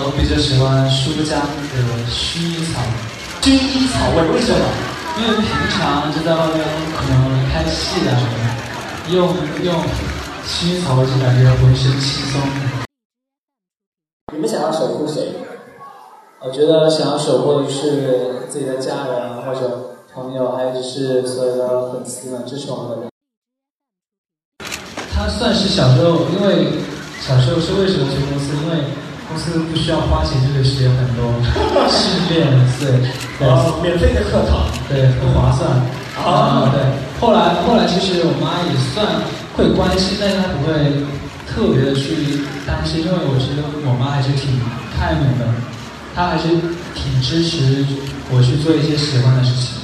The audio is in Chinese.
呃，我比较喜欢舒江的薰衣草。薰衣草味为什么？因为平常就在外面可能拍戏啊什么的，用用薰衣草味就感觉浑身轻松。你们想要守护谁？我觉得想要守护的是自己的家人或者朋友，还有就是所有的粉丝们支持我们的人。他算是小时候，因为小时候是为什么去公司？公司不需要花钱就可以学很多 训练，对，对，免费的课堂，对，很划算。啊，对。后来后来其实我妈也算会关心，但是她不会特别的去担心，因为我觉得我妈还是挺开明的，她还是挺支持我去做一些喜欢的事情。